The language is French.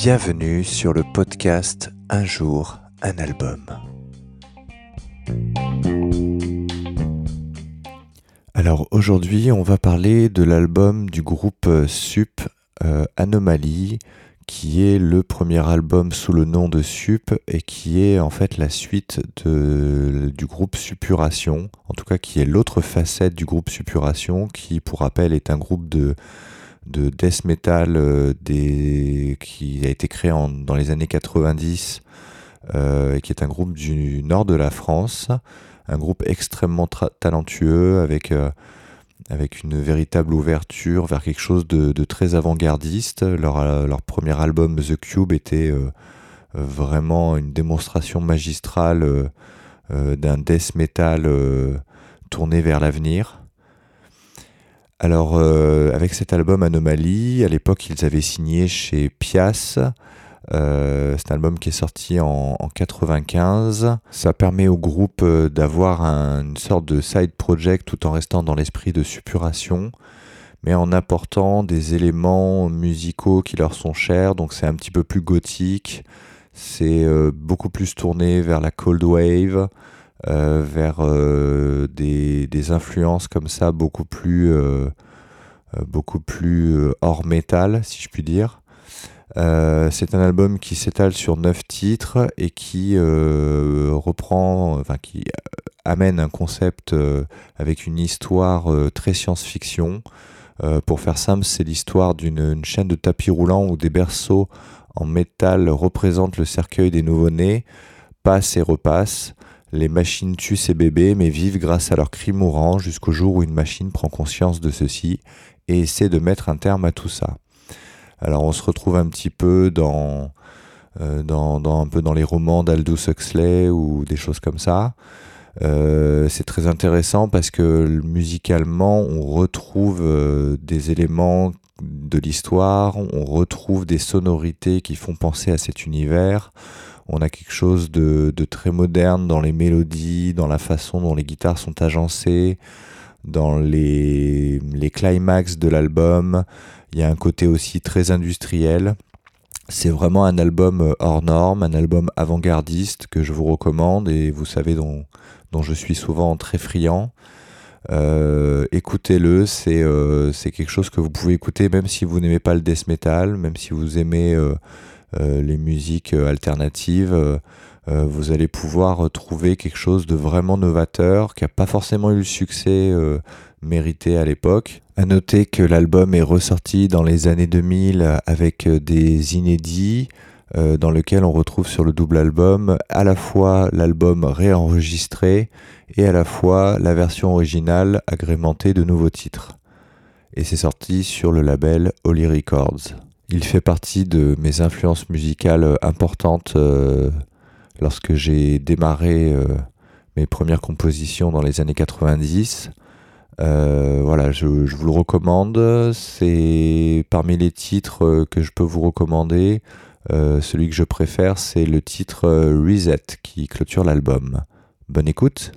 Bienvenue sur le podcast Un jour, un album. Alors aujourd'hui, on va parler de l'album du groupe Sup euh, Anomalie, qui est le premier album sous le nom de Sup et qui est en fait la suite de, du groupe Suppuration, en tout cas qui est l'autre facette du groupe Suppuration, qui pour rappel est un groupe de de death metal euh, qui a été créé dans les années 90 euh, et qui est un groupe du nord de la France, un groupe extrêmement talentueux avec, euh, avec une véritable ouverture vers quelque chose de, très avant-gardiste. Leur, premier album The Cube était vraiment une démonstration magistrale d'un death metal tourné vers l'avenir. Alors, euh, avec cet album Anomalie, à l'époque, ils avaient signé chez Pias. Euh, c'est un album qui est sorti en, 95. Ça permet au groupe euh, d'avoir une sorte de side project tout en restant dans l'esprit de suppuration, mais en apportant des éléments musicaux qui leur sont chers. Donc, c'est un petit peu plus gothique. C'est beaucoup plus tourné vers la cold wave. Euh, vers euh, des, influences comme ça beaucoup plus, euh, beaucoup plus hors métal, si je puis dire. c'est un album qui s'étale sur neuf titres et qui reprend, qui amène un concept avec une histoire très science-fiction. pour faire simple, c'est l'histoire d'une chaîne de tapis roulants où des berceaux en métal représentent le cercueil des nouveau-nés, passent et repassent. Les machines tuent ces bébés, mais vivent grâce à leurs cris mourants jusqu'au jour où une machine prend conscience de ceci et essaie de mettre un terme à tout ça. Alors on se retrouve un petit peu dans, euh, un peu dans les romans d'Aldous Huxley ou des choses comme ça. Euh, c'est très intéressant parce que musicalement, on retrouve euh, des éléments de l'histoire, on retrouve des sonorités qui font penser à cet univers. On a quelque chose de, très moderne dans les mélodies, dans la façon dont les guitares sont agencées, dans les, climax de l'album. Il y a un côté aussi très industriel. C'est vraiment un album hors norme, un album avant-gardiste que je vous recommande et vous savez dont, je suis souvent très friand. Euh, écoutez-le, euh, c'est quelque chose que vous pouvez écouter même si vous n'aimez pas le death metal, même si vous aimez euh, euh, les musiques euh, alternatives, euh, vous allez pouvoir trouver quelque chose de vraiment novateur qui n'a pas forcément eu le succès mérité à l'époque. À noter que l'album est ressorti dans les années 2000 avec des inédits dans lequel on retrouve sur le double album à la fois l'album réenregistré et à la fois la version originale agrémentée de nouveaux titres. Et c'est sorti sur le label Holy Records. Il fait partie de mes influences musicales euh, importantes euh, lorsque j'ai démarré euh, mes premières compositions dans les années 90. voilà, je, vous le recommande. C'est parmi les titres que je peux vous recommander. celui que je préfère, c'est le titre Reset qui clôture l'album. Bonne écoute.